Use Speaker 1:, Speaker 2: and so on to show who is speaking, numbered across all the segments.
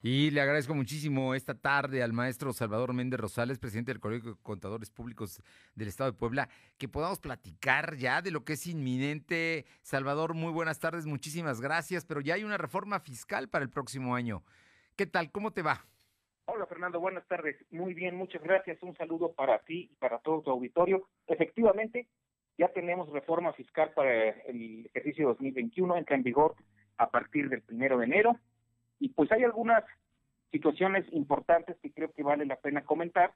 Speaker 1: Y le agradezco muchísimo esta tarde al maestro Salvador Méndez Rosales, presidente del Colegio de Contadores Públicos del Estado de Puebla, que podamos platicar ya de lo que es inminente. Salvador, muy buenas tardes, muchísimas gracias, pero ya hay una reforma fiscal para el próximo año. ¿Qué tal? ¿Cómo te va?
Speaker 2: Hola Fernando, buenas tardes. Muy bien, muchas gracias. Un saludo para ti y para todo tu auditorio. Efectivamente, ya tenemos reforma fiscal para el ejercicio 2021, entra en vigor a partir del primero de enero y pues hay algunas situaciones importantes que creo que vale la pena comentar,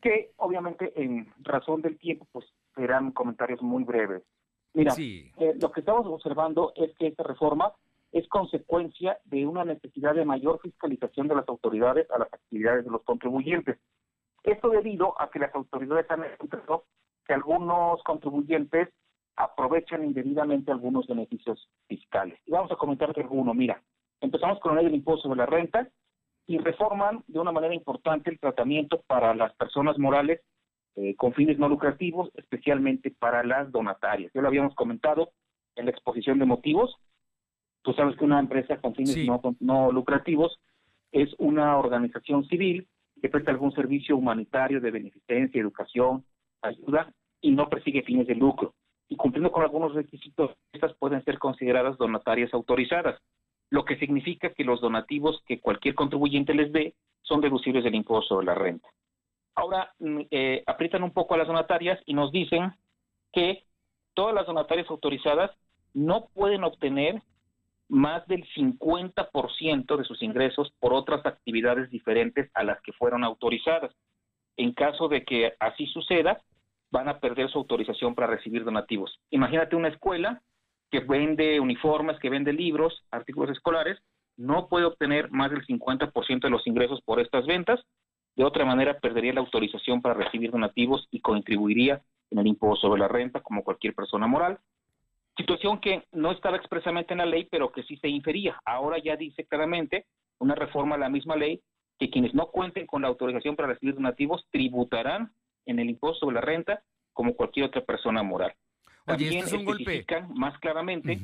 Speaker 2: que obviamente en razón del tiempo pues serán comentarios muy breves. Mira, eh, lo que estamos observando es que esta reforma es consecuencia de una necesidad de mayor fiscalización de las autoridades a las actividades de los contribuyentes. Esto debido a que las autoridades han encontrado que algunos contribuyentes aprovechan indebidamente algunos beneficios fiscales. Y vamos a comentar alguno. Mira, Empezamos con la ley del impuesto sobre la renta y reforman de una manera importante el tratamiento para las personas morales eh, con fines no lucrativos, especialmente para las donatarias. Ya lo habíamos comentado en la exposición de motivos. Tú sabes que una empresa con fines no, no lucrativos es una organización civil que presta algún servicio humanitario de beneficencia, educación, ayuda y no persigue fines de lucro. Y cumpliendo con algunos requisitos, estas pueden ser consideradas donatarias autorizadas lo que significa que los donativos que cualquier contribuyente les dé son deducibles del impuesto sobre la renta. Ahora mm, eh, aprietan un poco a las donatarias y nos dicen que todas las donatarias autorizadas no pueden obtener más del 50% de sus ingresos por otras actividades diferentes a las que fueron autorizadas. En caso de que así suceda, van a perder su autorización para recibir donativos. Imagínate una escuela que vende uniformes, que vende libros, artículos escolares, no puede obtener más del 50% de los ingresos por estas ventas. De otra manera, perdería la autorización para recibir donativos y contribuiría en el impuesto sobre la renta como cualquier persona moral. Situación que no estaba expresamente en la ley, pero que sí se infería. Ahora ya dice claramente una reforma a la misma ley que quienes no cuenten con la autorización para recibir donativos tributarán en el impuesto sobre la renta como cualquier otra persona moral. También especifican más claramente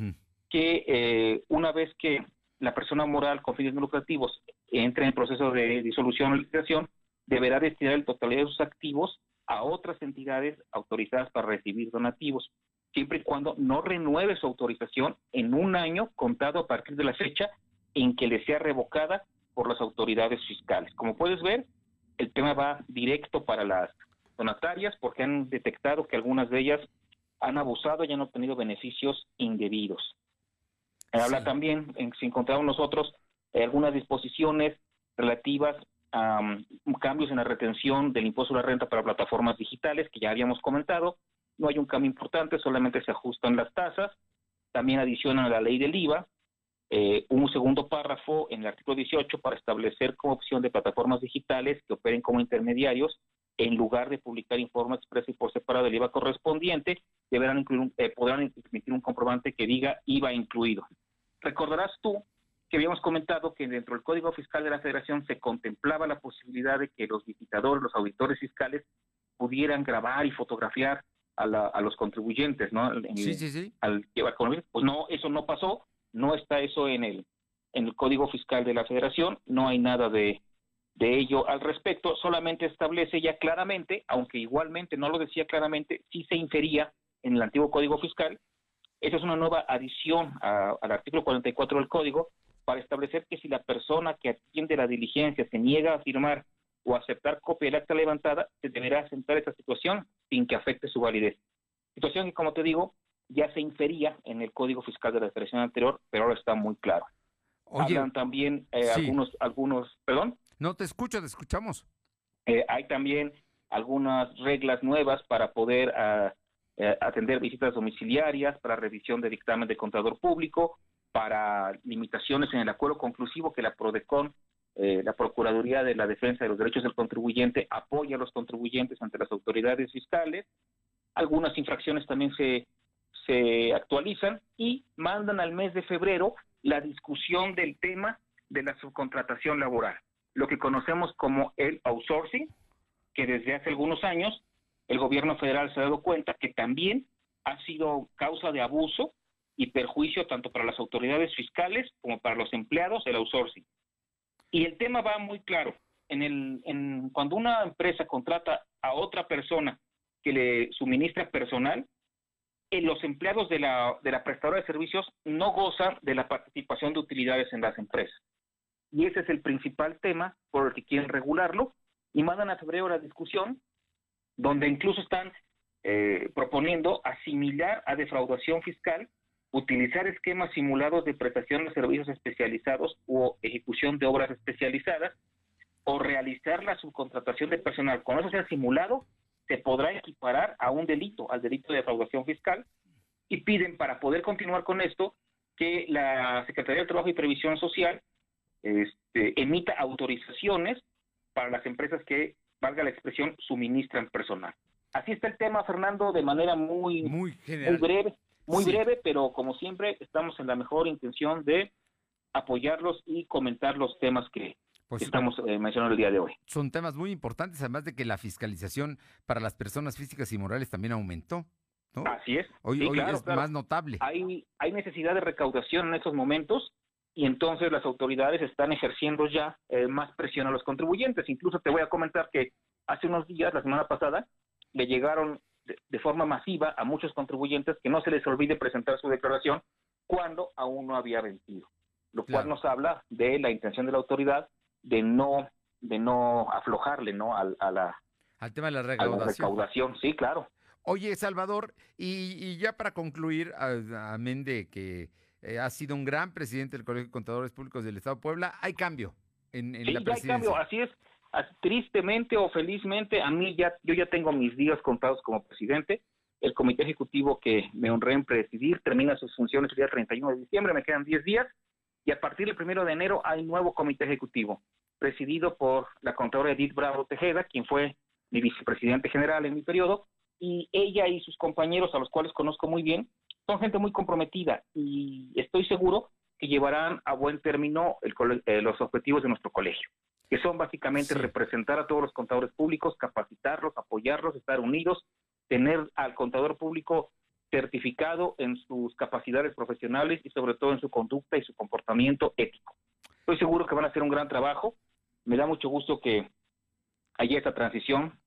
Speaker 2: que eh, una vez que la persona moral con fines no lucrativos entre en el proceso de disolución o liquidación, deberá destinar el totalidad de sus activos a otras entidades autorizadas para recibir donativos, siempre y cuando no renueve su autorización en un año contado a partir de la fecha en que le sea revocada por las autoridades fiscales. Como puedes ver, el tema va directo para las donatarias porque han detectado que algunas de ellas han abusado y han obtenido beneficios indebidos. Habla también, en, si encontramos nosotros, eh, algunas disposiciones relativas a um, cambios en la retención del impuesto a la renta para plataformas digitales, que ya habíamos comentado. No hay un cambio importante, solamente se ajustan las tasas. También adicionan a la ley del IVA eh, un segundo párrafo en el artículo 18 para establecer como opción de plataformas digitales que operen como intermediarios en lugar de publicar informe expreso y por separado del IVA correspondiente, deberán incluir eh, podrán emitir un comprobante que diga IVA incluido. Recordarás tú que habíamos comentado que dentro del Código Fiscal de la Federación se contemplaba la posibilidad de que los visitadores, los auditores fiscales, pudieran grabar y fotografiar a, los contribuyentes, ¿no?
Speaker 1: sí, sí, sí.
Speaker 2: Al llevar Pues no, eso no pasó, no está eso en el, en el Código Fiscal de la Federación, no hay nada de, de ello al respecto, solamente establece ya claramente, aunque igualmente no lo decía claramente, sí se infería en el antiguo Código Fiscal. Esa es una nueva adición al artículo 44 del Código para establecer que si la persona que atiende la diligencia se niega a firmar o aceptar copia del acta levantada, se deberá asentar esa situación sin que afecte su validez. Situación que, como te digo, ya se infería en el Código Fiscal de la Federación anterior, pero ahora está muy claro. Hablan también eh, algunos, algunos, perdón.
Speaker 1: No te escucho, te escuchamos.
Speaker 2: Eh, hay también algunas reglas nuevas para poder ah, eh, atender visitas domiciliarias, para revisión de dictamen de contador público, para limitaciones en el acuerdo conclusivo que la PRODECON, eh, la Procuraduría de la Defensa de los Derechos del Contribuyente, apoya a los contribuyentes ante las autoridades fiscales. Algunas infracciones también se, se actualizan y mandan al mes de febrero la discusión del tema de la subcontratación laboral lo que conocemos como el outsourcing, que desde hace algunos años el gobierno federal se ha dado cuenta que también ha sido causa de abuso y perjuicio tanto para las autoridades fiscales como para los empleados el outsourcing. Y el tema va muy claro. En el, cuando una empresa contrata a otra persona que le suministra personal, en los empleados de la, de la prestadora de servicios no gozan de la participación de utilidades en las empresas. Y ese es el principal tema por el que quieren regularlo y mandan a febrero la discusión donde incluso están eh, proponiendo asimilar a defraudación fiscal utilizar esquemas simulados de prestación de servicios especializados o ejecución de obras especializadas o realizar la subcontratación de personal. Con eso sea simulado, se podrá equiparar a un delito, al delito de defraudación fiscal, y piden para poder continuar con esto que la Secretaría de Trabajo y Previsión Social este, emita autorizaciones para las empresas que, valga la expresión, suministran personal. Así está el tema, Fernando, de manera muy, muy, breve, muy breve, pero como siempre estamos en la mejor intención de apoyarlos y comentar los temas que, pues, estamos eh, mencionando el día de hoy.
Speaker 1: Son temas muy importantes, además de que la fiscalización para las personas físicas y morales también aumentó.
Speaker 2: Así es.
Speaker 1: Hoy, es más notable.
Speaker 2: Hay, hay necesidad de recaudación en estos momentos y entonces las autoridades están ejerciendo ya eh, más presión a los contribuyentes. Incluso te voy a comentar que hace unos días, la semana pasada, le llegaron de, forma masiva a muchos contribuyentes que no se les olvide presentar su declaración cuando aún no había vencido, lo cual nos habla de la intención de la autoridad de no de no aflojarle no al, a la
Speaker 1: al tema de la recaudación.
Speaker 2: sí, claro.
Speaker 1: Oye, Salvador, y, ya para concluir, amén de que eh, ha sido un gran presidente del Colegio de Contadores Públicos del Estado de Puebla, hay cambio en, en la presidencia.
Speaker 2: hay cambio, así es tristemente o felizmente, a mí ya, yo ya tengo mis días contados como presidente. El comité ejecutivo que me honré en presidir termina sus funciones el día 31 de diciembre, me quedan 10 días, y a partir del primero de enero hay nuevo comité ejecutivo, presidido por la contadora Edith Bravo Tejeda, quien fue mi vicepresidente general en mi periodo, y ella y sus compañeros, a los cuales conozco muy bien, son gente muy comprometida y estoy seguro que llevarán a buen término eh, los objetivos de nuestro colegio que son básicamente representar a todos los contadores públicos, capacitarlos, apoyarlos, estar unidos, tener al contador público certificado en sus capacidades profesionales y sobre todo en su conducta y su comportamiento ético. Estoy seguro que van a hacer un gran trabajo. Me da mucho gusto que haya esta transición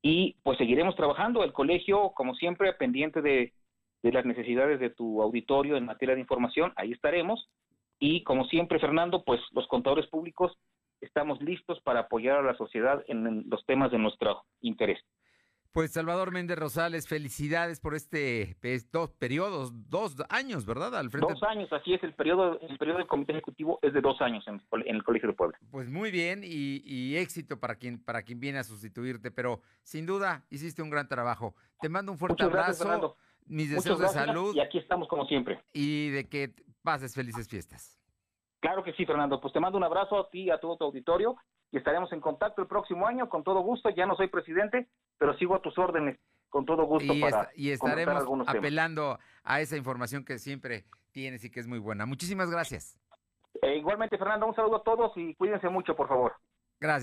Speaker 2: y pues seguiremos trabajando. El colegio, como siempre, pendiente de, de las necesidades de tu auditorio en materia de información, ahí estaremos. Y como siempre, Fernando, pues los contadores públicos estamos listos para apoyar a la sociedad en los temas de nuestro interés.
Speaker 1: Pues Salvador Méndez Rosales, felicidades por este pues, dos periodos, dos años, ¿verdad?
Speaker 2: Al frente... Dos años, así es, el periodo, el periodo del comité ejecutivo es de dos años en, el Colegio de Puebla.
Speaker 1: Pues muy bien y, éxito para quien, para quien viene a sustituirte, pero sin duda hiciste un gran trabajo. Te mando un fuerte abrazo, mis deseos de salud.
Speaker 2: Y aquí estamos como siempre.
Speaker 1: Y de que pases felices fiestas.
Speaker 2: Claro que sí, Fernando. Pues te mando un abrazo a ti y a todo tu auditorio y estaremos en contacto el próximo año con todo gusto. Ya no soy presidente, pero sigo a tus órdenes con todo gusto
Speaker 1: y para y estaremos apelando a esa información que siempre tienes y que es muy buena. Muchísimas gracias.
Speaker 2: E igualmente, Fernando, un saludo a todos y cuídense mucho, por favor.
Speaker 1: Gracias.